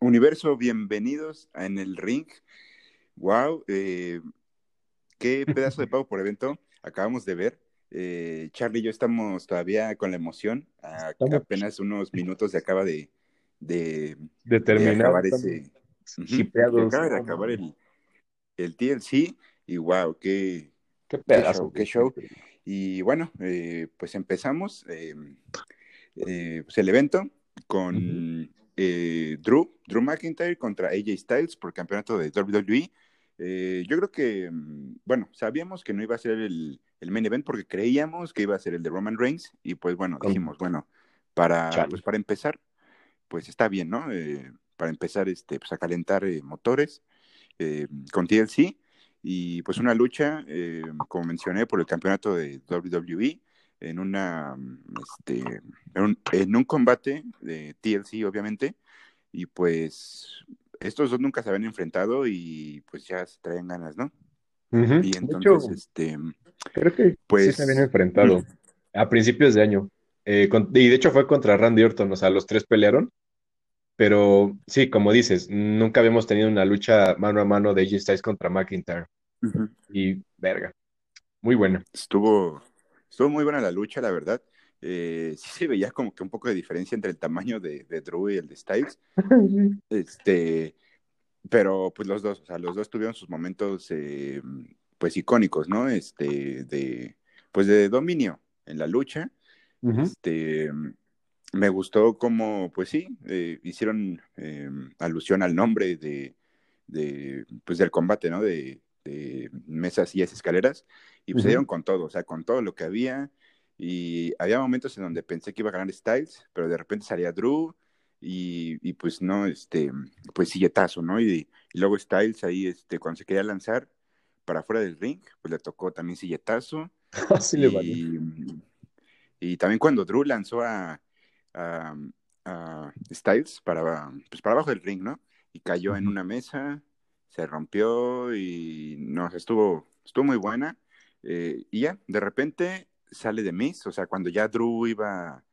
Universo, bienvenidos en el ring. Wow, eh, qué pedazo de pago por evento acabamos de ver. Eh, Charlie y yo estamos todavía con la emoción. A- apenas unos minutos se acaba de, de, De de terminar. acabar ese. Acaba de acabar el, el TLC y wow, qué, Qué qué pedazo. show, qué show. Y bueno, eh, pues empezamos eh, eh, pues el evento con eh, Drew, Drew McIntyre contra AJ Styles por campeonato de WWE. Eh, yo creo que, mm, bueno, sabíamos que no iba a ser el, el main event porque creíamos que iba a ser el de Roman Reigns y pues bueno, dijimos, bueno, para, pues, para empezar, pues está bien, ¿no? Eh, para empezar este, pues, a calentar eh, motores con TLC y pues una lucha, como mencioné, por el campeonato de WWE en una este, en un, en un combate de TLC, obviamente, y pues estos dos nunca se habían enfrentado y pues ya se traen ganas, ¿no? Y entonces, hecho, este, creo que sí pues- se habían enfrentado a principios de año. Eh, con- y de hecho fue contra Randy Orton, o sea, los tres pelearon. Pero sí, como dices, nunca habíamos tenido una lucha mano a mano de AJ Styles contra McIntyre. Y verga, muy buena. estuvo, estuvo muy buena la lucha, la verdad. Eh, sí se veía como que un poco de diferencia entre el tamaño de, de Drew y el de Styles. Este, pero pues los dos, o sea, los dos tuvieron sus momentos eh, pues icónicos, ¿no? Este, de, pues de dominio en la lucha. Este, me gustó como, pues sí, eh, hicieron eh, alusión al nombre de, de, pues del combate, ¿no? De mesas y escaleras, y pues se Ujú. dieron con todo, o sea, con todo lo que había, y había momentos en donde pensé que iba a ganar Styles, pero de repente salía Drew, y, y pues no, este, pues silletazo, ¿no? Y, y luego Styles ahí, este, cuando se quería lanzar para afuera del ring, pues le tocó también silletazo, Así le valió. y, y también cuando Drew lanzó a, a, a Styles para, pues para abajo del ring, ¿no? Y cayó en una mesa, se rompió y no, estuvo, estuvo muy buena. Eh, y ya, de repente sale de Miz, o sea, cuando ya Drew iba,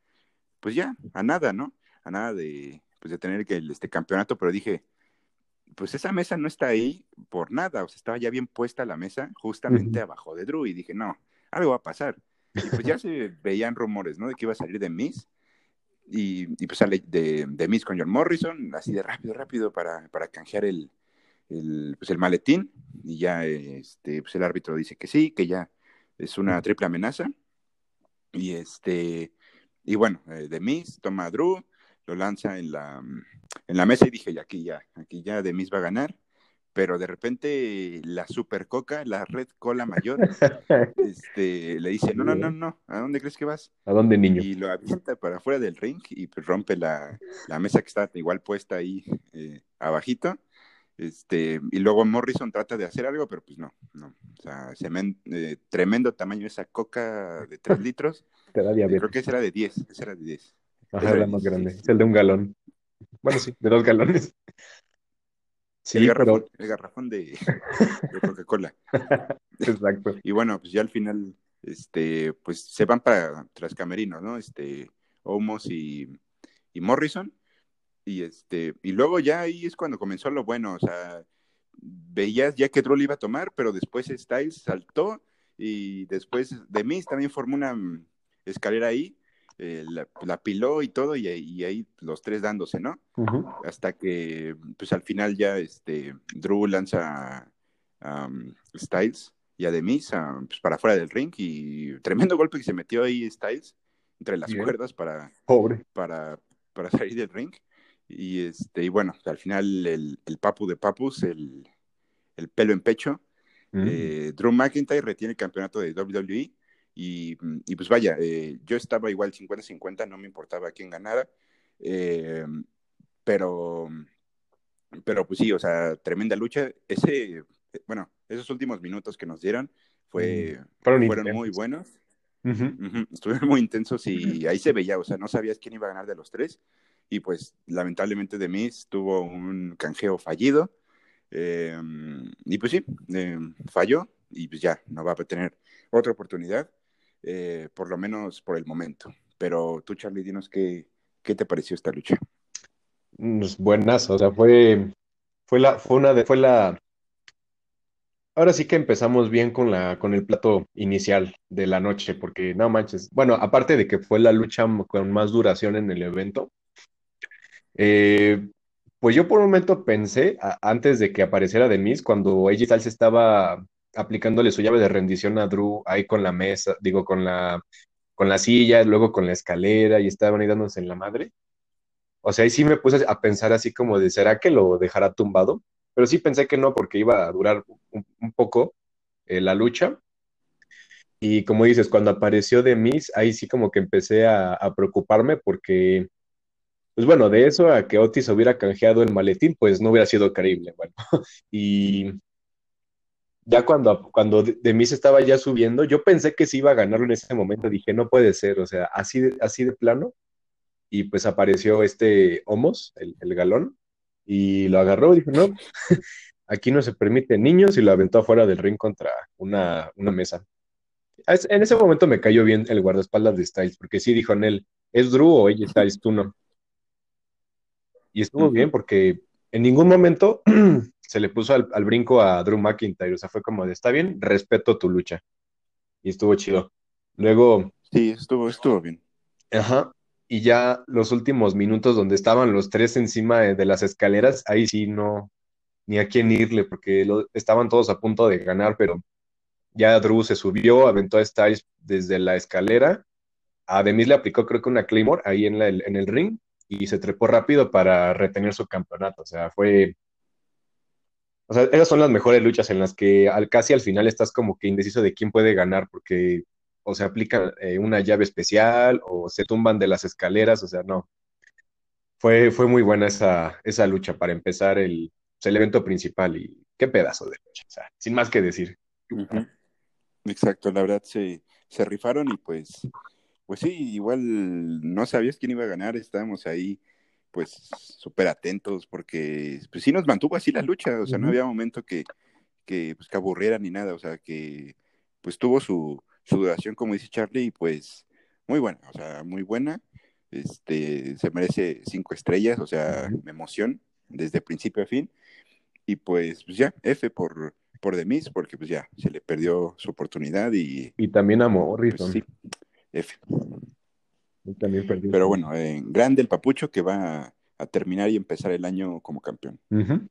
pues ya, a nada, ¿no? A nada de, pues de tener que el, este campeonato, pero dije, pues esa mesa no está ahí por nada, o sea, estaba ya bien puesta la mesa justamente abajo de Drew y dije, no, algo va a pasar. Y pues ya se veían rumores, ¿no? De que iba a salir de Miz y, y pues sale de, de Miz con John Morrison, así de rápido, rápido para, para canjear el, el, pues el maletín y ya este, pues el árbitro dice que sí, que ya es una triple amenaza y este y bueno, eh, de Miz toma a Drew, lo lanza en la, en la mesa y dije, ya aquí ya, aquí ya de Miz va a ganar, pero de repente la super coca, la red cola mayor, este, le dice, no, no, no, no, ¿a dónde crees que vas? ¿A dónde, niño? Y lo avienta para afuera del ring y pues rompe la, la mesa que está igual puesta ahí eh, abajito. Este, y luego Morrison trata de hacer algo, pero pues no, no. O sea, semen- eh, tremendo tamaño esa coca de 3 litros. Te da diabetes. creo que ese era de 10, ese era de 10. Ajá, la más de grande. 16. Es el de un galón. Bueno, sí, de dos galones. Sí, el garrafón, pero el garrafón de, de Coca-Cola. exacto. Y bueno, pues ya al final, este, pues se van para tras camerinos, ¿no? Este, Omos y, y Morrison. Y este, y luego ya ahí es cuando comenzó lo bueno, o sea, veías ya que Drew le iba a tomar, pero después Styles saltó y después de Miz también formó una mm, escalera ahí, eh, la, la piló y todo, y, ahí- y ahí los tres dándose, ¿no? Hasta que pues al final ya este Drew lanza a, um, Styles y a Demis a, pues, para afuera del ring y tremendo golpe que se metió ahí Styles entre las Bien. cuerdas para, Pobre. para, para salir del ring y este y bueno al final el, el papu de papus el, el pelo en pecho Mm. eh, Drew McIntyre retiene el campeonato de WWE y, y pues vaya, eh, yo estaba igual 50-50, no me importaba quién ganara, eh, pero, pero pues sí, o sea, tremenda lucha. Ese, bueno, esos últimos minutos que nos dieron fue, Fueron intensos. muy buenos. Ujú, estuvieron muy intensos y ahí se veía, o sea, no sabías quién iba a ganar de los tres y pues lamentablemente de Miz tuvo un canjeo fallido. Eh, y pues sí, eh, falló y pues ya no va a tener otra oportunidad, eh, por lo menos por el momento. Pero tú, Charlie, dinos qué, qué te pareció esta lucha. pues, buenas, o sea, fue, fue la, fue una de, fue la, ahora sí que empezamos bien con la, con el plato inicial de la noche, porque no manches, bueno, aparte de que fue la lucha con más duración en el evento, eh, pues yo por un momento pensé, antes de que apareciera Demis, cuando AJ Styles estaba aplicándole su llave de rendición a Drew ahí con la mesa, digo, con la, con la silla, luego con la escalera y estaban ahí dándose en la madre. O sea, ahí sí me puse a pensar así como de, ¿será que lo dejará tumbado? Pero sí pensé que no, porque iba a durar un, poco eh, la lucha. Y como dices, cuando apareció Demis, ahí sí como que empecé a preocuparme porque pues bueno, de eso a que Otis hubiera canjeado el maletín, pues no hubiera sido creíble, bueno. Y ya cuando, cuando Demis estaba ya subiendo, yo pensé que se iba a ganarlo en ese momento, dije, no puede ser, o sea, así de, así de plano. Y pues apareció este Homos, el, el galón, y lo agarró y dijo, no, aquí no se permiten niños, y lo aventó afuera del ring contra una, una mesa. Es- En ese momento me cayó bien el guardaespaldas de Styles, porque sí dijo en él, ¿es Drew o ella Styles? Tú no. Y estuvo bien porque en ningún momento se le puso al, al brinco a Drew McIntyre. O sea, fue como de, está bien, respeto tu lucha. Y estuvo chido. Luego, Sí, estuvo, estuvo bien. ajá, y ya los últimos minutos donde estaban los tres encima de, de las escaleras, ahí sí no, ni a quién irle, porque lo- estaban todos a punto de ganar, pero ya Drew se subió, aventó a Styles desde la escalera. A Demis le aplicó, creo que una Claymore ahí en, la- en el ring y se trepó rápido para retener su campeonato. O sea, fue O sea, esas son las mejores luchas en las que al, casi al final estás como que indeciso de quién puede ganar, porque o se aplica eh, una llave especial o se tumban de las escaleras, o sea, no. Fue, fue muy buena esa, esa lucha para empezar el, pues, el evento principal y qué pedazo de lucha, o sea, sin más que decir. Exacto, la verdad se, se rifaron y pues, pues sí, igual no sabías quién iba a ganar, estábamos ahí pues súper atentos porque pues sí nos mantuvo así la lucha, o sea, no había momento que, que, pues, que aburriera ni nada, o sea, que pues tuvo su, su duración, como dice Charlie, y pues muy buena, o sea, muy buena, este, se merece cinco estrellas, o sea, Ujú. emoción desde principio a fin, y pues, pues ya, F por, por The Miz, porque pues ya se le perdió su oportunidad y Y también a pues sí, Morrison, F. también Pero bueno, eh, grande el papucho que va a, a terminar y empezar el año como campeón.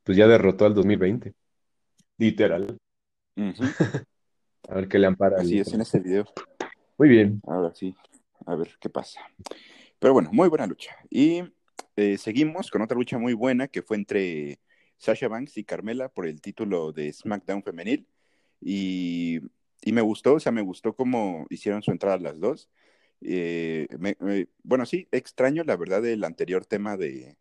Pues ya derrotó al 2020, literal. Ujú, A ver qué le ampara Así es en este video. Muy bien. Ahora sí, a ver qué pasa. Pero bueno, muy buena lucha. Y eh, seguimos con otra lucha muy buena que fue entre Sasha Banks y Carmela por el título de SmackDown femenil. Y, y me gustó, o sea, me gustó cómo hicieron su entrada las dos. Eh, me- me- bueno, sí, extraño la verdad el anterior tema de,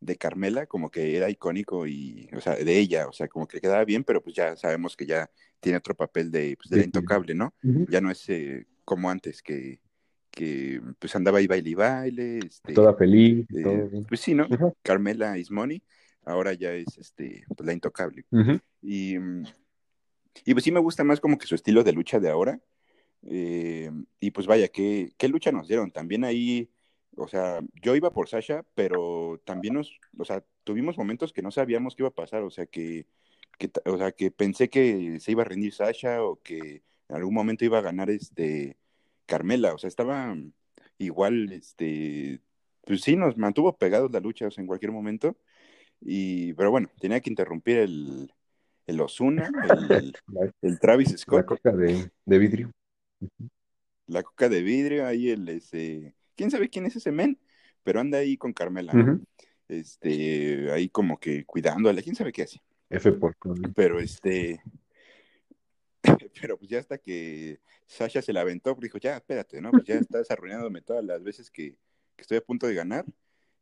de Carmela, como que era icónico y, o sea, de ella, o sea, como que quedaba bien, pero pues ya sabemos que ya tiene otro papel de, pues, de la intocable, ¿no? Ujú. Ya no es eh, como antes, que, que pues andaba ahí baile y baile, este, Toda feliz y eh, todo bien. pues sí, ¿no? Ujú, Carmela is money, ahora ya es este, pues, la intocable. ujú. Y, mm, y pues sí me gusta más como que su estilo de lucha de ahora. Eh, y pues vaya, ¿qué, qué lucha nos dieron? También ahí, o sea, yo iba por Sasha, pero también nos, o sea, tuvimos momentos que no sabíamos qué iba a pasar, o sea, que, que, o sea, que pensé que se iba a rendir Sasha o que en algún momento iba a ganar este Carmela, o sea, estaba igual, este, pues sí, nos mantuvo pegados la lucha, en cualquier momento, y, pero bueno, tenía que interrumpir el, el Ozuna, el, La, el Travis la Scott, coca de, de vidrio. la coca de vidrio, ahí el, ese, quién sabe quién es ese men, pero anda ahí con Carmela, ¿no? Ujú. Este, ahí como que cuidándola, quién sabe qué hace, F por pero este, pero pues ya hasta que Sasha se la aventó, pues dijo, ya, espérate, ¿no? Pues ya estás arruinándome todas las veces que, que estoy a punto de ganar,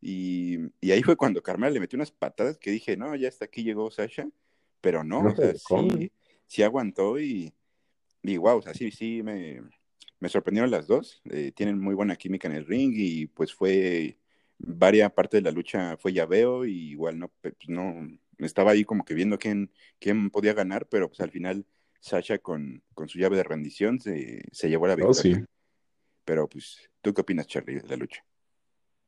y, y ahí fue cuando Carmela le metió unas patadas que dije, no, ya hasta aquí llegó Sasha, pero no, No o se sea, sí, sí aguantó y, y wow, o sea, sí, sí, me, me sorprendieron las dos. eh, tienen muy buena química en el ring y pues fue, varia parte de la lucha fue llaveo y igual no, pues, no, estaba ahí como que viendo quién, quién podía ganar, pero pues al final Sasha con, con su llave de rendición se, se llevó la Oh, sí. victoria. Pero pues, ¿tú qué opinas, Charlie, de la lucha?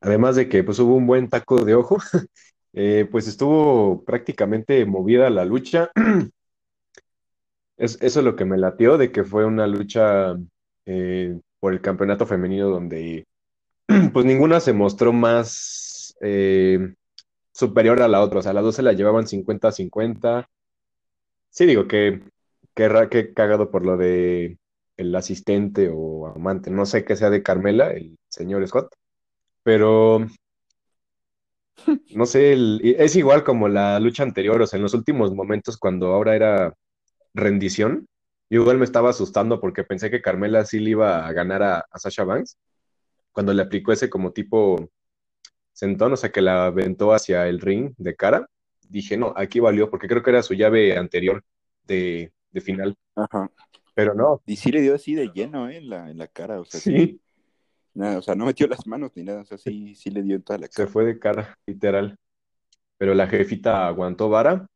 Además de que pues hubo un buen taco de ojo, eh, pues estuvo prácticamente movida la lucha. Es, eso es lo que me latió, de que fue una lucha eh, por el campeonato femenino donde pues ninguna se mostró más eh, superior a la otra. O sea, las dos se la llevaban 50-50. Sí, digo que, que, que cagado por lo de el asistente o amante, no sé qué sea de Carmela, el señor Scott, pero no sé, es igual como la lucha anterior, o sea, en los últimos momentos cuando ahora era rendición, yo igual me estaba asustando porque pensé que Carmela sí le iba a ganar a, a Sasha Banks, cuando le aplicó ese como tipo sentón, o sea, que la aventó hacia el ring de cara, dije, no, aquí valió, porque creo que era su llave anterior de, de final. Ajá. Pero no. Y sí le dio así de lleno, ¿eh? En la, en la cara, o sea, Sí, Nada, o sea, no metió las manos ni nada, o sea, sí, sí le dio en toda la se cara. fue de cara, literal. Pero la jefita aguantó vara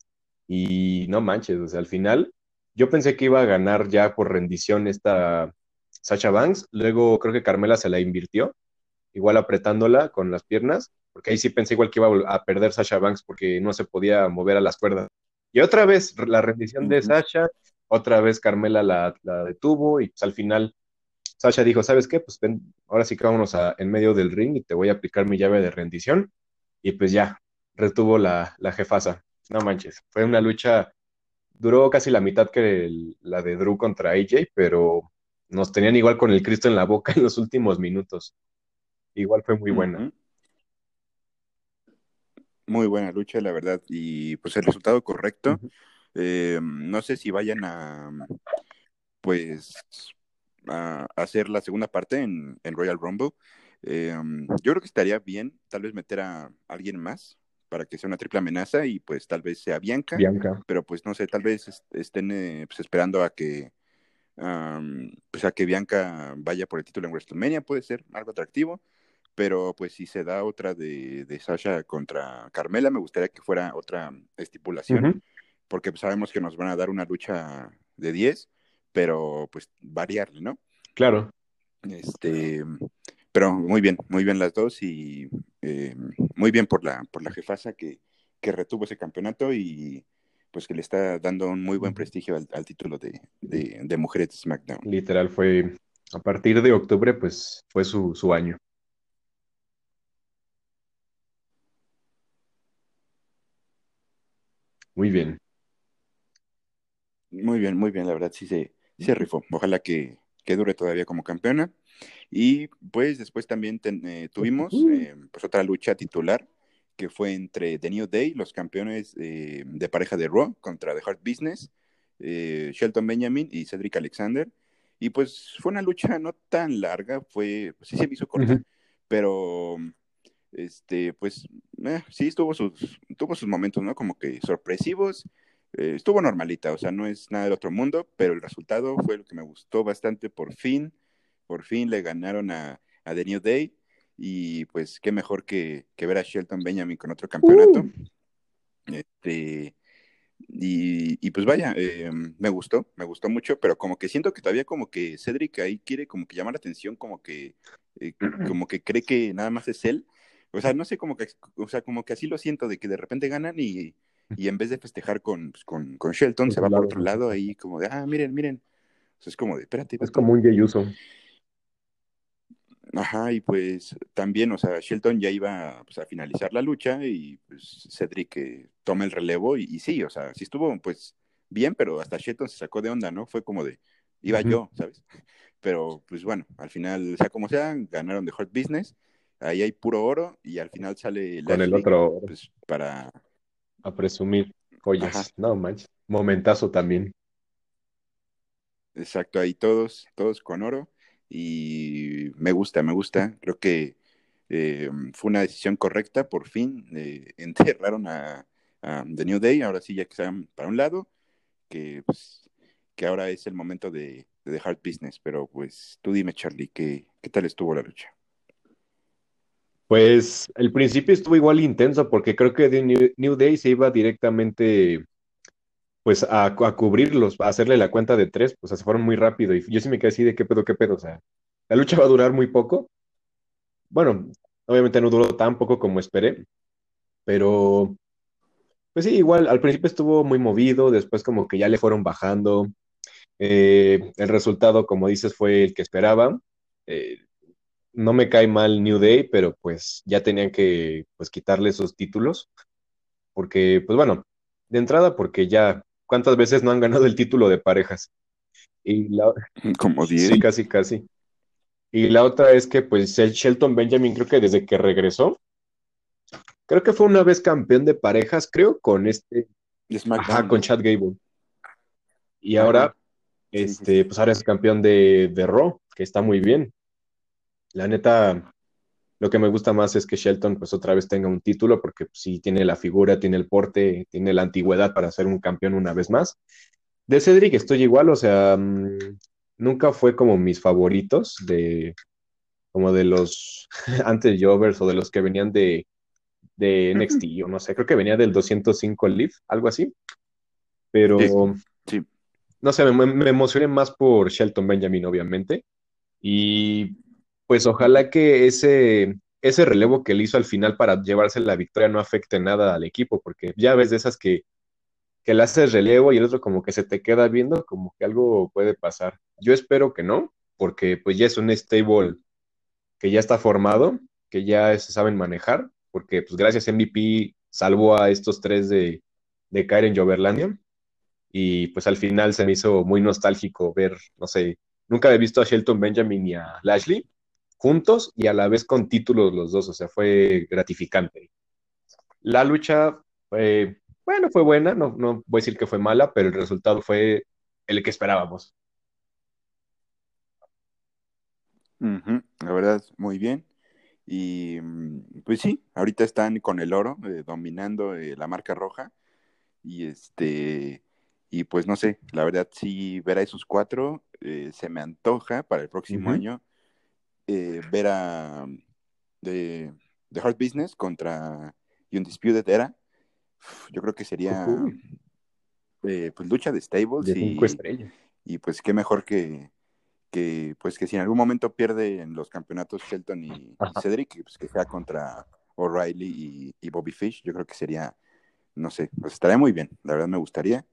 y no manches, o sea, al final yo pensé que iba a ganar ya por rendición esta Sasha Banks, luego creo que Carmela se la invirtió, igual apretándola con las piernas, porque ahí sí pensé igual que iba a perder Sasha Banks porque no se podía mover a las cuerdas. Y otra vez la rendición de. Sasha, otra vez Carmela la, la detuvo y pues al final Sasha dijo, ¿sabes qué? Pues ven, ahora sí que vámonos a- en medio del ring y te voy a aplicar mi llave de rendición. Y pues ya, retuvo la, la jefasa. No manches, fue una lucha, duró casi la mitad que el- la de Drew contra AJ, pero nos tenían igual con el Cristo en la boca en los últimos minutos. Igual fue muy buena. Muy buena lucha, la verdad. Y pues el resultado correcto. Eh, no sé si vayan a, pues, a hacer la segunda parte en, en Royal Rumble. Eh, yo creo que estaría bien tal vez meter a alguien más para que sea una triple amenaza y pues tal vez sea Bianca, Bianca. pero pues no sé, tal vez est- estén eh, pues, esperando a que pues a que Bianca vaya por el título en WrestleMania, puede ser algo atractivo, pero pues si se da otra de, de Sasha contra Carmela, me gustaría que fuera otra estipulación, porque pues, sabemos que nos van a dar una lucha de 10, pero pues variarle, ¿no? Claro. Este, pero muy bien, muy bien las dos y eh, muy bien por la, por la jefasa que, que retuvo ese campeonato y pues que le está dando un muy buen prestigio al, al título de, de, de mujeres de SmackDown. Literal fue, a partir de octubre, pues fue su, su año. Muy bien. Muy bien, muy bien, la verdad sí se, se rifó. Ojalá que, que dure todavía como campeona. Y pues después también ten- eh, tuvimos eh, pues otra lucha titular que fue entre The New Day, los campeones eh, de pareja de Raw contra The Hard Business, Shelton Benjamin y Cedric Alexander. Y pues fue una lucha no tan larga, fue, sí se me hizo corta, pero este, pues sí tuvo sus, tuvo sus momentos, ¿no? Como que sorpresivos. Eh, estuvo normalita, o sea, no es nada del otro mundo, pero el resultado fue lo que me gustó bastante por fin. Por fin le ganaron a, a The New Day y pues qué mejor que, que ver a Shelton Benjamin con otro campeonato. Este, y, y pues vaya, eh, me gustó, me gustó mucho, pero como que siento que todavía como que Cedric ahí quiere como que llamar la atención, como que, eh, como que cree que nada más es él. O sea, no sé, como que, o sea, como que así lo siento, de que de repente ganan y, y en vez de festejar con, pues, con, con Shelton, se va por otro lado ahí como de, ah, miren, miren. O sea, es como de, espérate, Es espérate. como un gay uso. Ajá, y pues también, o sea, Shelton ya iba pues, a finalizar la lucha y pues Cedric eh, toma el relevo y, y sí, o sea, sí estuvo pues bien, pero hasta Shelton se sacó de onda, ¿no? Fue como de, iba yo, ¿sabes? Pero pues bueno, al final, sea como sea, ganaron The Hurt Business, ahí hay puro oro y al final sale Con el otro pues para, a presumir ajá, joyas. No manches. Momentazo también. exacto, ahí todos, todos con oro y me gusta, me gusta, creo que eh, fue una decisión correcta, por fin eh, enterraron a, a The New Day, ahora sí ya que están para un lado, que, pues, que ahora es el momento de, de The Hard Business, pero pues tú dime Charlie, ¿qué, qué tal estuvo la lucha? Pues el principio estuvo igual intenso porque creo que The New, Day se iba directamente pues a, a cubrirlos, a hacerle la cuenta de tres, pues se fueron muy rápido y yo sí me quedé así de qué pedo, qué pedo, o sea, la lucha va a durar muy poco. Bueno, Obviamente no duró tan poco como esperé, pero pues sí, igual al principio estuvo muy movido, después como que ya le fueron bajando. Eh, el resultado, como dices, fue el que esperaba. Eh, no me cae mal New Day, pero pues ya tenían que pues quitarle esos títulos, porque pues bueno, de entrada porque ya, ¿cuántas veces no han ganado el título de parejas? Y la... Como 10. Sí, casi, casi. Y la otra es que pues el Shelton Benjamin creo que desde que regresó, creo que fue una vez campeón de parejas, creo, con este, ajá, con Chad Gable. Y ahora, este, pues ahora es campeón de, de Raw, que está muy bien. La neta, lo que me gusta más es que Shelton pues otra vez tenga un título, porque pues, sí tiene la figura, tiene el porte, tiene la antigüedad para ser un campeón una vez más. De Cedric estoy igual, o sea, mm, nunca fue como mis favoritos de como de los antes Jovers o de los que venían de, de NXT o no sé, creo que venía del 205 Leaf, algo así. Pero sí. no sé, me, me emocioné más por Shelton Benjamin, obviamente. Y pues ojalá que ese, ese relevo que él hizo al final para llevarse la victoria no afecte nada al equipo, porque ya ves de esas que, que le haces relevo y el otro como que se te queda viendo, como que algo puede pasar. Yo espero que no, porque pues ya es un stable que ya está formado, que ya se saben manejar, porque pues gracias a MVP salvó a estos tres de, de caer en Joverlandia. Y pues al final se me hizo muy nostálgico ver, no sé, nunca he visto a Shelton Benjamin ni a Lashley juntos y a la vez con títulos los dos, o sea, fue gratificante. La lucha, fue, bueno, fue buena, no, no voy a decir que fue mala, pero el resultado fue el que esperábamos. La verdad, muy bien. Y mm, pues sí, ahorita están con el oro, eh, dominando eh, la marca roja. Y este, y pues no sé, la verdad sí ver a esos cuatro eh, se me antoja para el próximo año eh, ver a The, The Hard Business contra Undisputed Era, yo creo que sería eh, pues lucha de stables y, y, pues qué mejor que, que pues que si en algún momento pierden los campeonatos Shelton y, Cedric, pues que sea contra O'Reilly y, Bobby Fish, yo creo que sería, no sé, pues estaría muy bien, la verdad me gustaría.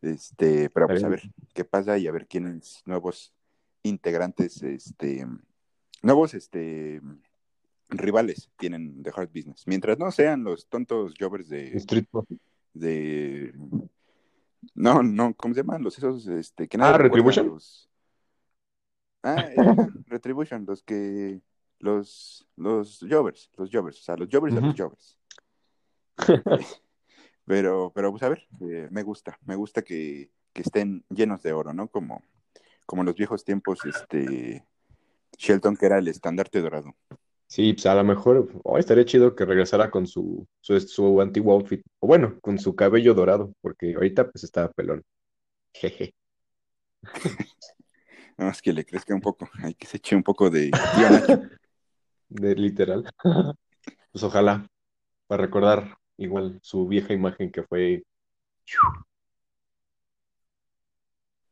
Este, pero pues a ver qué pasa y a ver quiénes nuevos integrantes este nuevos este, rivales tienen The Hard Business. Mientras no sean los tontos jobbers de. Street De. No, no, ¿cómo se llaman? Los esos este, que nada. Ah, Retribution. Ah, eh, Retribution, los que. Los, los jobbers, los jobbers, o sea, los jobbers de los jobbers. pero, pero, pues a ver, eh, me gusta, me gusta que, que, estén llenos de oro, ¿no? Como, como en los viejos tiempos, este, Shelton, que era el estandarte dorado. Sí, pues a lo mejor oh, estaría chido que regresara con su, su, antiguo outfit, o bueno, con su cabello dorado, porque ahorita pues está pelón. Jeje. no, es que le crezca un poco, hay que se eche un poco de De literal. pues ojalá, para recordar igual su vieja imagen que fue.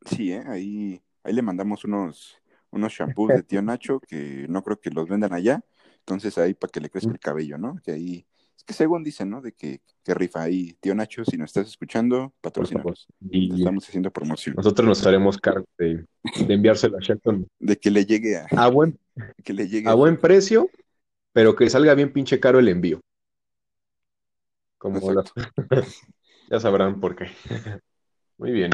Sí, ¿eh? ahí, ahí le mandamos unos unos shampoos de tío Nacho que no creo que los vendan allá, entonces ahí para que le crezca el cabello, ¿no? Que ahí, es que según dicen, ¿no? De que, que rifa ahí, tío Nacho, si nos estás escuchando, patrocinanos. Y estamos haciendo promoción. Nosotros nos haremos cargo de, enviárselo a Shelton. De que le llegue a, a buen, que le llegue a buen precio, pero que salga bien pinche caro el envío. Como ya sabrán por qué. Muy bien.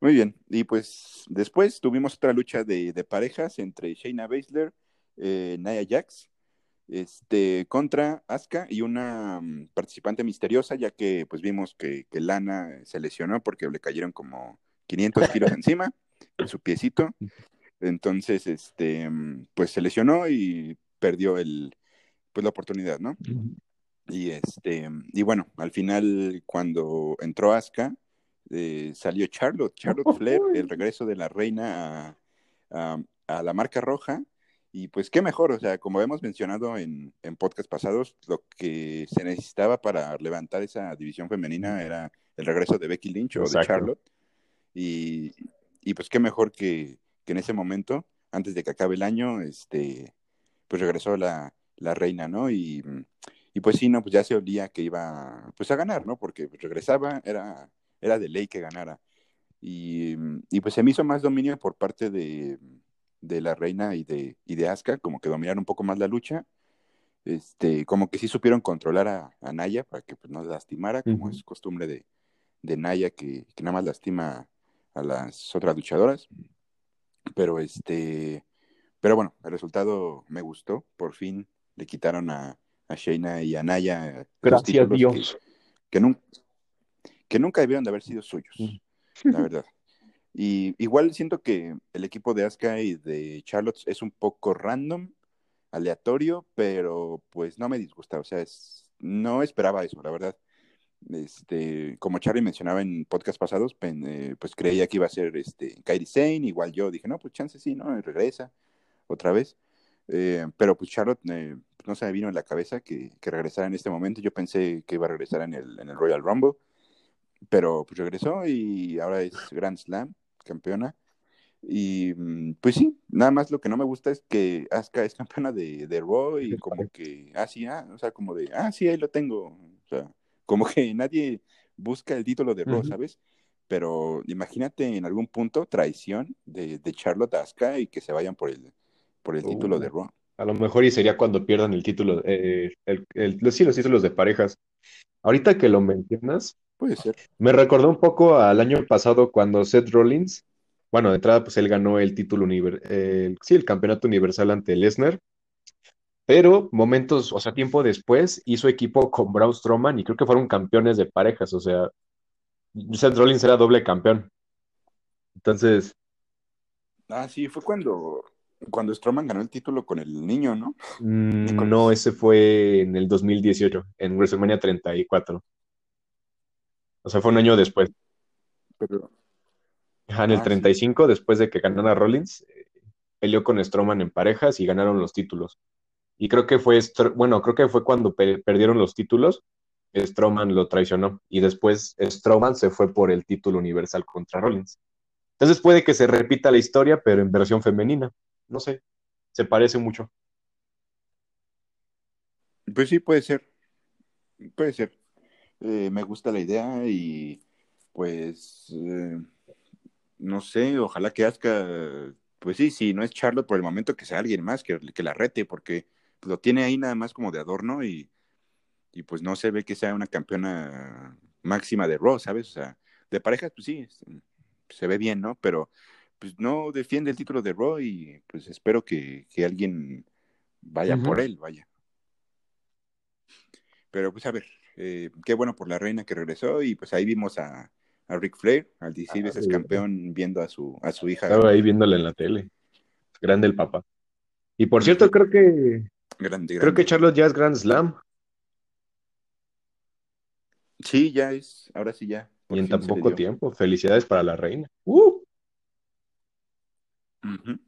Muy bien, y pues después tuvimos otra lucha de, parejas entre Shayna Baszler, eh, Nia Jax, este, contra Asuka y una mm, participante misteriosa, ya que pues vimos que, Lana se lesionó porque le cayeron como 500 kilos encima en su piecito. Entonces, este, mm, pues se lesionó y perdió el, pues la oportunidad, ¿no? Y este, y bueno, al final cuando entró Asuka, eh, salió Charlotte, Charlotte Flair, el regreso de la reina a, la marca roja. Y pues qué mejor, o sea, como hemos mencionado en, en podcast pasados, lo que se necesitaba para levantar esa división femenina era el regreso de Becky Lynch o de Charlotte. Y, y, pues qué mejor que, que, en ese momento, antes de que acabe el año, este, pues regresó la, la reina, ¿no? Y, y, pues sí, no, pues ya se olía que iba pues a ganar, ¿no? Porque regresaba, era, era de ley que ganara. Y, y pues se me hizo más dominio por parte de, de la reina y de, y de Asuka, como que dominaron un poco más la lucha. Este, como que sí supieron controlar a, a Naya para que pues, no lastimara, como es costumbre de, de Naya, que, que, nada más lastima a las otras luchadoras. Pero este, pero bueno, el resultado me gustó. Por fin le quitaron a, a Shayna y a Naya. Gracias Dios. Que, que, nunca, que nunca debieron de haber sido suyos, la verdad. Y igual siento que el equipo de Asuka y de Charlotte es un poco random, aleatorio, pero pues no me disgusta. O sea, es, no esperaba eso, la verdad. Este, como Charlie mencionaba en podcast pasados, eh, pues creía que iba a ser este, Kairi Sane, igual yo dije, no, pues chance sí, ¿no? Y regresa otra vez. Eh, pero pues Charlotte eh, no se me vino en la cabeza que, que, regresara en este momento. Yo pensé que iba a regresar en el, en el Royal Rumble, pero pues regresó y ahora es Grand Slam, campeona. Y mm, pues sí, nada más lo que no me gusta es que Asuka es campeona de, de Raw y como que, ah, sí, ah, o sea, como de, ah, sí, ahí lo tengo. O sea, como que nadie busca el título de Raw, ¿sabes? Pero imagínate en algún punto traición de, de Charlotte Asuka y que se vayan por el, por el título de Raw. A lo mejor y sería cuando pierdan el título, eh, el, el, sí, los títulos de parejas. Ahorita que lo mencionas, Puede ser. Me recordó un poco al año pasado cuando Seth Rollins, bueno, de entrada, pues él ganó el título, universal, sí, el campeonato universal ante Lesnar, pero momentos, o sea, tiempo después, hizo equipo con Braun Strowman y creo que fueron campeones de parejas, o sea, Seth Rollins era doble campeón. Entonces. Ah, sí, fue cuando, cuando Strowman ganó el título con el niño, ¿no? Mm, no, ese fue en el 2018, en WrestleMania 34. O sea, fue un año después. Pero... en el ah, 35, sí. después de que ganara Rollins, eh, peleó con Strowman en parejas y ganaron los títulos. Y creo que fue, bueno, creo que fue cuando pe perdieron los títulos, Strowman lo traicionó. Y después Strowman se fue por el título universal contra Rollins. Entonces puede que se repita la historia, pero en versión femenina. No sé, se parece mucho. Pues sí, puede ser. Puede ser. Eh, me gusta la idea y pues eh, no sé, ojalá que Asuka, pues sí, sí, no es Charlotte por el momento que sea alguien más que, que la rete, porque lo tiene ahí nada más como de adorno y, y, pues no se ve que sea una campeona máxima de Raw, ¿sabes? O sea, de parejas, pues sí, se ve bien, ¿no? Pero pues no defiende el título de Raw y pues espero que, que alguien vaya uh -huh. por él, vaya. Pero pues a ver, eh, qué bueno por la reina que regresó y pues ahí vimos a, a Rick Flair, al DC ah, veces sí. campeón, viendo a su, a su hija. Estaba ahí viéndole en la tele. Grande el papá. Y por cierto, creo que grande, grande. creo que Charlotte ya es Grand Slam. Sí, ya es, ahora sí ya. Y en tan poco tiempo. Felicidades para la reina. Uh. -huh.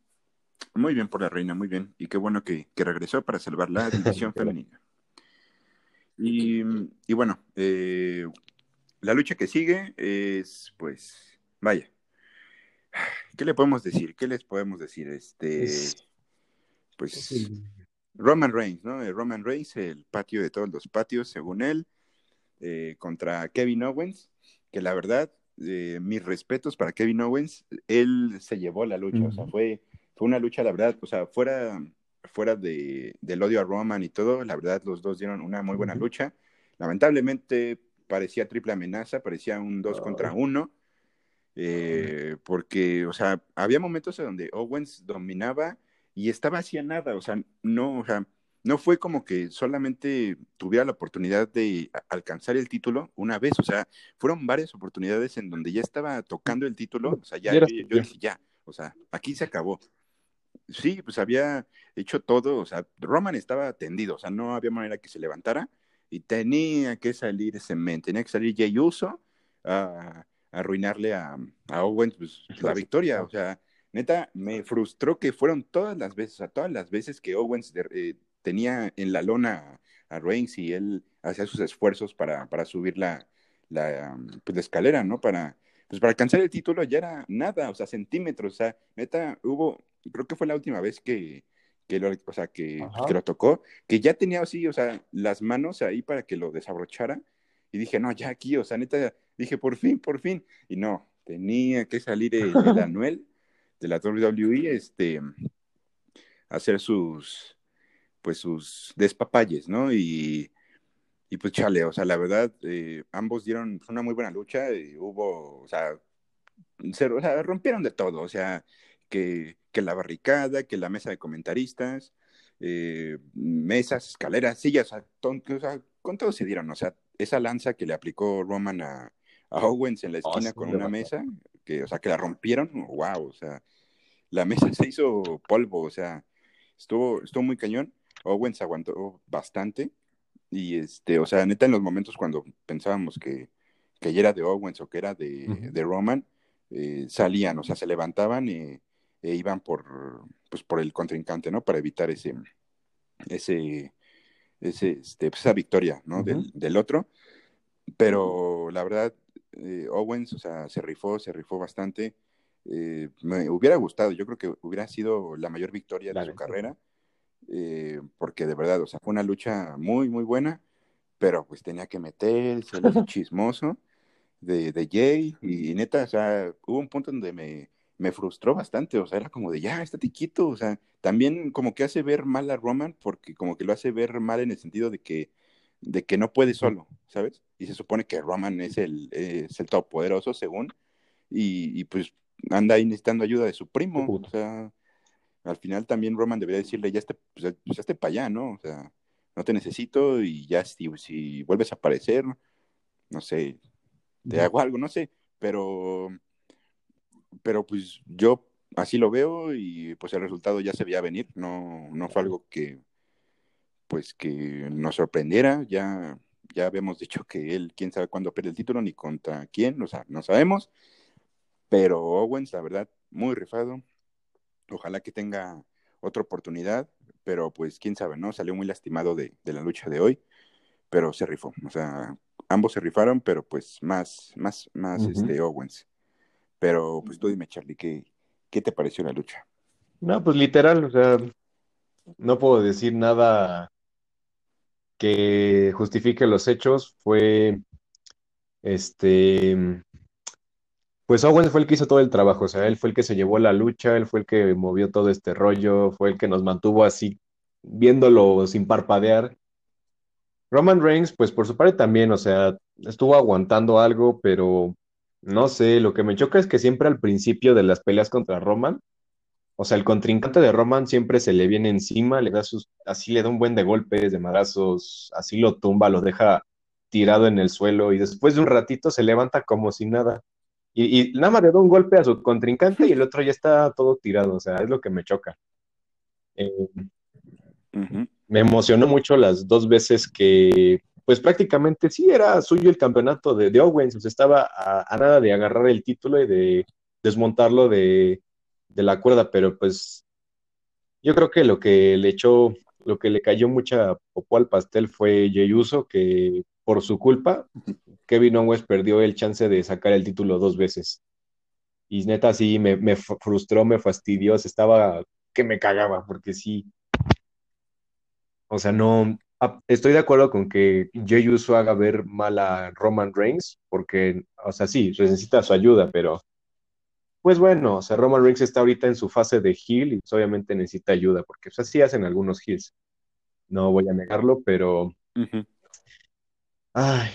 Muy bien por la reina, muy bien. Y qué bueno que, que regresó para salvar la división femenina. Y, y bueno, eh, la lucha que sigue es, pues, vaya. ¿Qué le podemos decir? ¿Qué les podemos decir? Este, pues, Roman Reigns, ¿no? Roman Reigns, el patio de todos los patios, según él, eh, contra Kevin Owens, que la verdad, eh, mis respetos para Kevin Owens, él se llevó la lucha, uh -huh. o sea, fue, fue una lucha, la verdad, o sea, fuera fuera de, del odio a Roman y todo, la verdad los dos dieron una muy buena lucha. Lamentablemente parecía triple amenaza, parecía un dos contra uno, eh, porque, o sea, había momentos en donde Owens dominaba y estaba hacia nada, o sea, no, o sea, no fue como que solamente tuviera la oportunidad de alcanzar el título una vez, o sea, fueron varias oportunidades en donde ya estaba tocando el título, o sea, ya, yo, yo dije, ya, o sea, aquí se acabó sí, pues había hecho todo, o sea, Roman estaba tendido, o sea, no había manera que se levantara y tenía que salir ese men, tenía que salir Jay Uso a, a arruinarle a, a Owens pues, la victoria, o sea, neta, me frustró que fueron todas las veces, o sea, todas las veces que Owens de, eh, tenía en la lona a, Reigns y él hacía sus esfuerzos para, para subir la, la, pues, la escalera, ¿no? Para, pues para alcanzar el título ya era nada, o sea, centímetros, o sea, neta, hubo creo que fue la última vez que, que lo, o sea, que, que, lo tocó, que ya tenía así, o sea, las manos ahí para que lo desabrochara. Y dije, no, ya aquí, o sea, neta, dije, por fin, por fin. Y no, tenía que salir el, Anuel de la WWE, este, hacer sus, pues sus despapalles, ¿no? Y, y pues chale, o sea, la verdad, eh, ambos dieron una muy buena lucha, y hubo, o sea, se, o sea, rompieron de todo, o sea, que, que, la barricada, que la mesa de comentaristas, eh, mesas, escaleras, sillas, o sea, con todo se dieron, o sea, esa lanza que le aplicó Roman a, a Owens en la oh, esquina con una mesa, que, o sea, que la rompieron, wow, o sea, la mesa se hizo polvo, o sea, estuvo, estuvo muy cañón. Owens aguantó bastante. Y este, o sea, neta, en los momentos cuando pensábamos que, que ya era de Owens o que era de, de Roman, eh, salían, o sea, se levantaban e, iban por, pues, por el contrincante, ¿no? Para evitar ese, ese, ese este, pues, esa victoria, ¿no? del, del, otro. Pero la verdad, eh, Owens, o sea, se rifó, se rifó bastante. Eh, me hubiera gustado, yo creo que hubiera sido la mayor victoria de su carrera, eh, porque de verdad, o sea, fue una lucha muy, muy buena, pero pues tenía que meterse el chismoso de, de Jay, y, neta, o sea, hubo un punto donde me, me frustró bastante, o sea, era como de ya, estate quieto, o sea, también como que hace ver mal a Roman, porque como que lo hace ver mal en el sentido de que de que no puede solo, ¿sabes? Y se supone que Roman es el, es el todopoderoso, según, y, pues anda ahí necesitando ayuda de su primo, o sea, al final también Roman debería decirle, ya esté, pues, ya esté para allá, ¿no? O sea, no te necesito y ya si, si vuelves a aparecer, no sé, te hago algo, no sé, pero, pero pues yo así lo veo y pues el resultado ya se veía venir, no, no fue algo que, pues que nos sorprendiera. Ya, ya habíamos dicho que él, quién sabe cuándo pierde el título ni contra quién, o sea, no sabemos. Pero Owens, la verdad, muy rifado. Ojalá que tenga otra oportunidad, pero pues quién sabe, ¿no? Salió muy lastimado de, la lucha de hoy, pero se rifó. O sea, ambos se rifaron, pero pues más, más, más este Owens. Pero pues tú dime, Charlie, ¿qué, ¿qué te pareció la lucha? No, pues literal, o sea, no puedo decir nada que justifique los hechos fue este pues Owens fue el que hizo todo el trabajo, o sea, él fue el que se llevó la lucha, él fue el que movió todo este rollo, fue el que nos mantuvo así viéndolo sin parpadear. Roman Reigns, pues por su parte también, o sea, estuvo aguantando algo, pero no sé, lo que me choca es que siempre al principio de las peleas contra Roman, o sea, el contrincante de Roman siempre se le viene encima, le da sus, así le da un buen de golpes, de madrazos, así lo tumba, lo deja tirado en el suelo y después de un ratito se levanta como si nada. Y, nada más le da un golpe a su contrincante y el otro ya está todo tirado, o sea, es lo que me choca. Eh, me emocionó mucho las dos veces que, pues prácticamente sí era suyo el campeonato de, Owens, o sea, estaba a nada de agarrar el título y de desmontarlo de, de la cuerda, pero pues yo creo que lo que le echó, lo que le cayó mucha popó al pastel fue Jey Uso, que por su culpa, Kevin Owens perdió el chance de sacar el título dos veces. Y neta, sí, me, me frustró, me fastidió, estaba que me cagaba, porque sí. O sea, no. Estoy de acuerdo con que Jey Uso haga ver mal a Roman Reigns, porque, o sea, sí, necesita su ayuda, pero pues bueno, o sea, Roman Reigns está ahorita en su fase de heel y obviamente necesita ayuda, porque pues, así hacen algunos heels. No voy a negarlo, pero. Ay,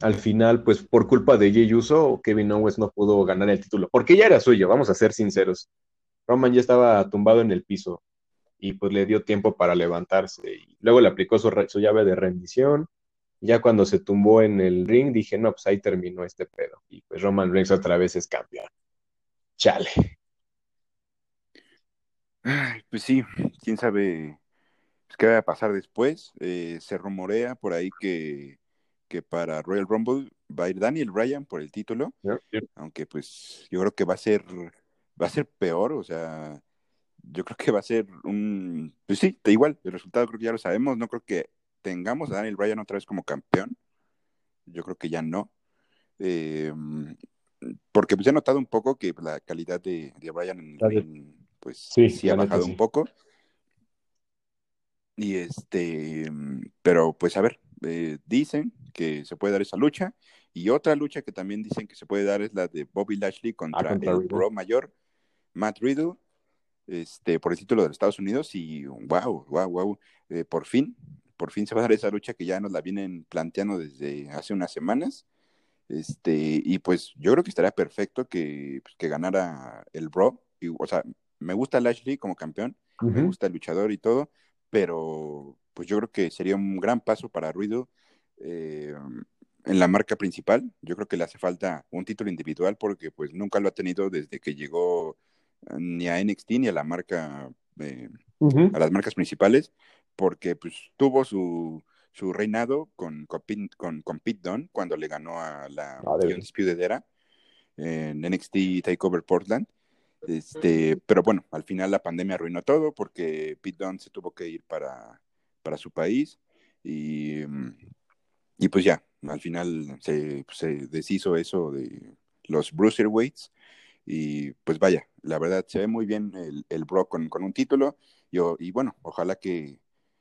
al final, pues por culpa de Jey Uso, Kevin Owens no pudo ganar el título, porque ya era suyo, vamos a ser sinceros. Roman ya estaba tumbado en el piso y pues le dio tiempo para levantarse y luego le aplicó su, su llave de rendición. Ya cuando se tumbó en el ring, dije, no, pues ahí terminó este pedo. Y pues Roman Reigns otra vez es campeón. Chale. pues sí, quién sabe pues, qué va a pasar después. Eh, se rumorea por ahí que, que para Royal Rumble va a ir Daniel Bryan por el título, aunque pues yo creo que va a ser va a ser peor, o sea, yo creo que va a ser un pues sí, da igual, el resultado creo que ya lo sabemos, no creo que tengamos a Daniel Bryan otra vez como campeón. Yo creo que ya no. Eh, porque pues he notado un poco que la calidad de, de Brian pues sí, ha bajado un poco. Y este, pero pues a ver, eh, dicen que se puede dar esa lucha. Y otra lucha que también dicen que se puede dar es la de Bobby Lashley contra, Ah, contra el Riddle. Bro Mayor, Matt Riddle, este, por el título de los Estados Unidos. Y wow, wow, wow, eh, por fin, por fin se va a dar esa lucha que ya nos la vienen planteando desde hace unas semanas. Este, y pues yo creo que estaría perfecto que, pues, que ganara el Bro. Y, o sea, me gusta Lashley como campeón, me Ujú. gusta el luchador y todo, pero pues yo creo que sería un gran paso para Riddle eh, en la marca principal. Yo creo que le hace falta un título individual porque pues nunca lo ha tenido desde que llegó eh, ni a NXT ni a la marca, eh, a las marcas principales, porque pues tuvo su, su reinado con, con, con, con Pete Dunne cuando le ganó a la. Undisputed Era en NXT Takeover Portland. Este, pero bueno, al final la pandemia arruinó todo porque Pete Dunne se tuvo que ir para, para su país y, mm, y pues ya, al final se, se deshizo eso de los Bruiserweights y pues vaya, la verdad se ve muy bien el, el Brock con, con un título y, y bueno, ojalá que